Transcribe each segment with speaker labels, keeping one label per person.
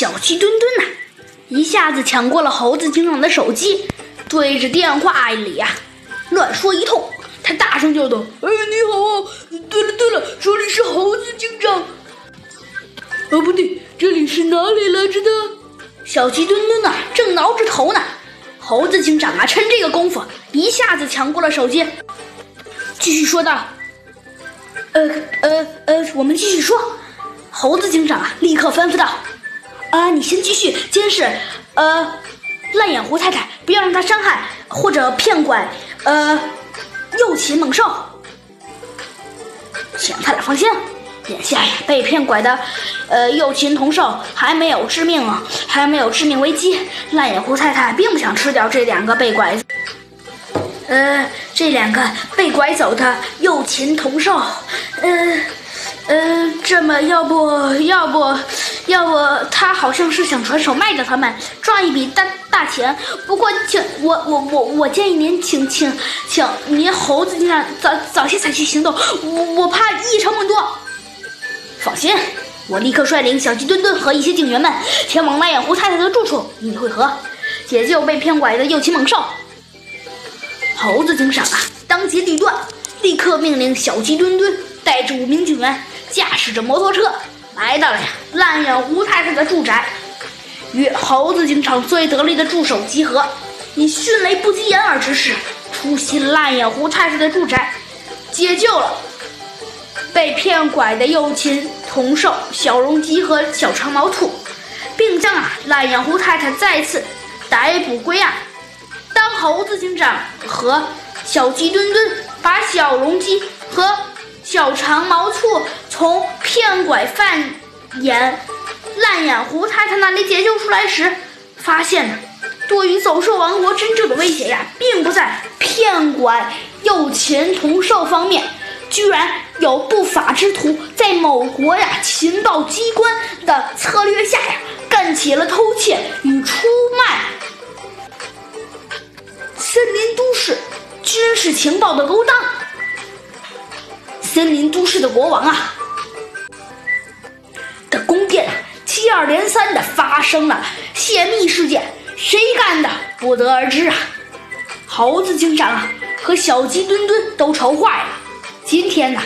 Speaker 1: 小鸡墩墩呐，一下子抢过了猴子警长的手机，对着电话里呀乱说一通。他大声叫道：“哎，你好啊！对了对了，这里是猴子警长。哦，不对，这里是哪里来着的？”小鸡墩墩呐，正挠着头呢。猴子警长啊，趁这个功夫，一下子抢过了手机，继续说道：“呃呃呃，我们继续说。”猴子警长啊，立刻吩咐道：“啊，你先继续监视，呃，烂眼胡太太，不要让她伤害或者骗拐，呃，幼禽猛兽。请他俩放心，眼下呀，被骗拐的，呃，幼禽童兽还没有致命，还没有致命危机。烂眼胡太太并不想吃掉这两个被拐，呃，这两个被拐走的幼禽童兽，呃。”呃，这么要不要不，要不他好像是想转手卖掉他们，赚一笔大大钱。不过，请我我我我建议您，请请请您猴子警长早早些采取行动，我我怕一筹莫多。放心，我立刻率领小鸡墩墩和一些警员们前往蓝眼胡太太的住处与你会合，解救被骗拐的幼禽猛兽。猴子警长啊，当机立断，立刻命令小鸡墩墩带着五名警员。驾驶着摩托车来到了呀烂眼胡太太的住宅，与猴子警长最得力的助手集合，以迅雷不及掩耳之势出袭烂眼胡太太的住宅，解救了被骗拐的幼禽童兽小容鸡和小长毛兔，并将啊烂眼胡太太再次逮捕归案。当猴子警长和小鸡墩墩把小容鸡和小长毛兔从骗拐犯眼烂眼胡太太那里解救出来时，发现呢，对于走兽王国真正的威胁呀，并不在骗拐幼禽童兽方面，居然有不法之徒在某国呀情报机关的策略下呀，干起了偷窃与出卖森林都市军事情报的勾当。森林都市的国王啊，的宫殿啊，接二连三的发生了泄密事件，谁干的不得而知啊。猴子警长啊和小鸡墩墩都愁坏了。今天呢，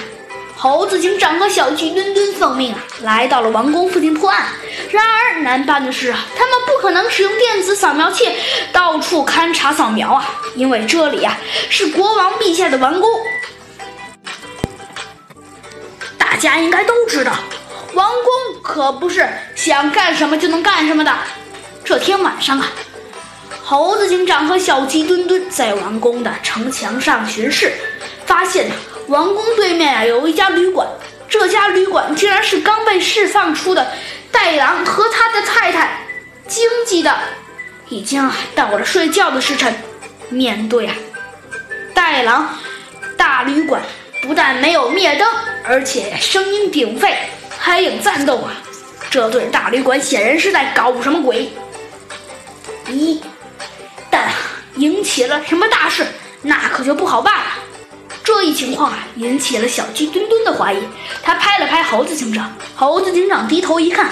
Speaker 1: 猴子警长和小鸡墩墩奉命啊来到了王宫附近破案。然而难办的是啊，他们不可能使用电子扫描器到处勘察扫描啊，因为这里啊是国王陛下的王宫。大家应该都知道，王宫可不是想干什么就能干什么的。这天晚上啊，猴子警长和小鸡墩墩在王宫的城墙上巡视，发现，王宫对面啊有一家旅馆，这家旅馆竟然是刚被释放出的袋狼和他的太太经济的，已经啊到了睡觉的时辰。面对啊袋狼大旅馆。不但没有灭灯，而且声音鼎沸，还有战斗啊！这对大旅馆显然是在搞什么鬼？一旦引起了什么大事，那可就不好办了。这一情况啊，引起了小鸡墩墩的怀疑。他拍了拍猴子警长，猴子警长低头一看，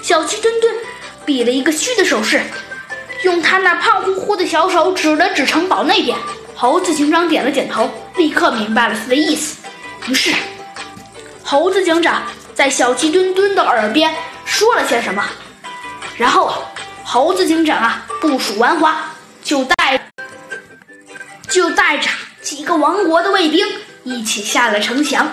Speaker 1: 小鸡墩墩比了一个嘘的手势，用他那胖乎乎的小手指了指城堡那边。猴子警长点了点头，立刻明白了他的意思。于是，猴子警长在小鸡墩墩的耳边说了些什么，然后猴子警长啊部署完华，就带就带着几个王国的卫兵一起下了城墙。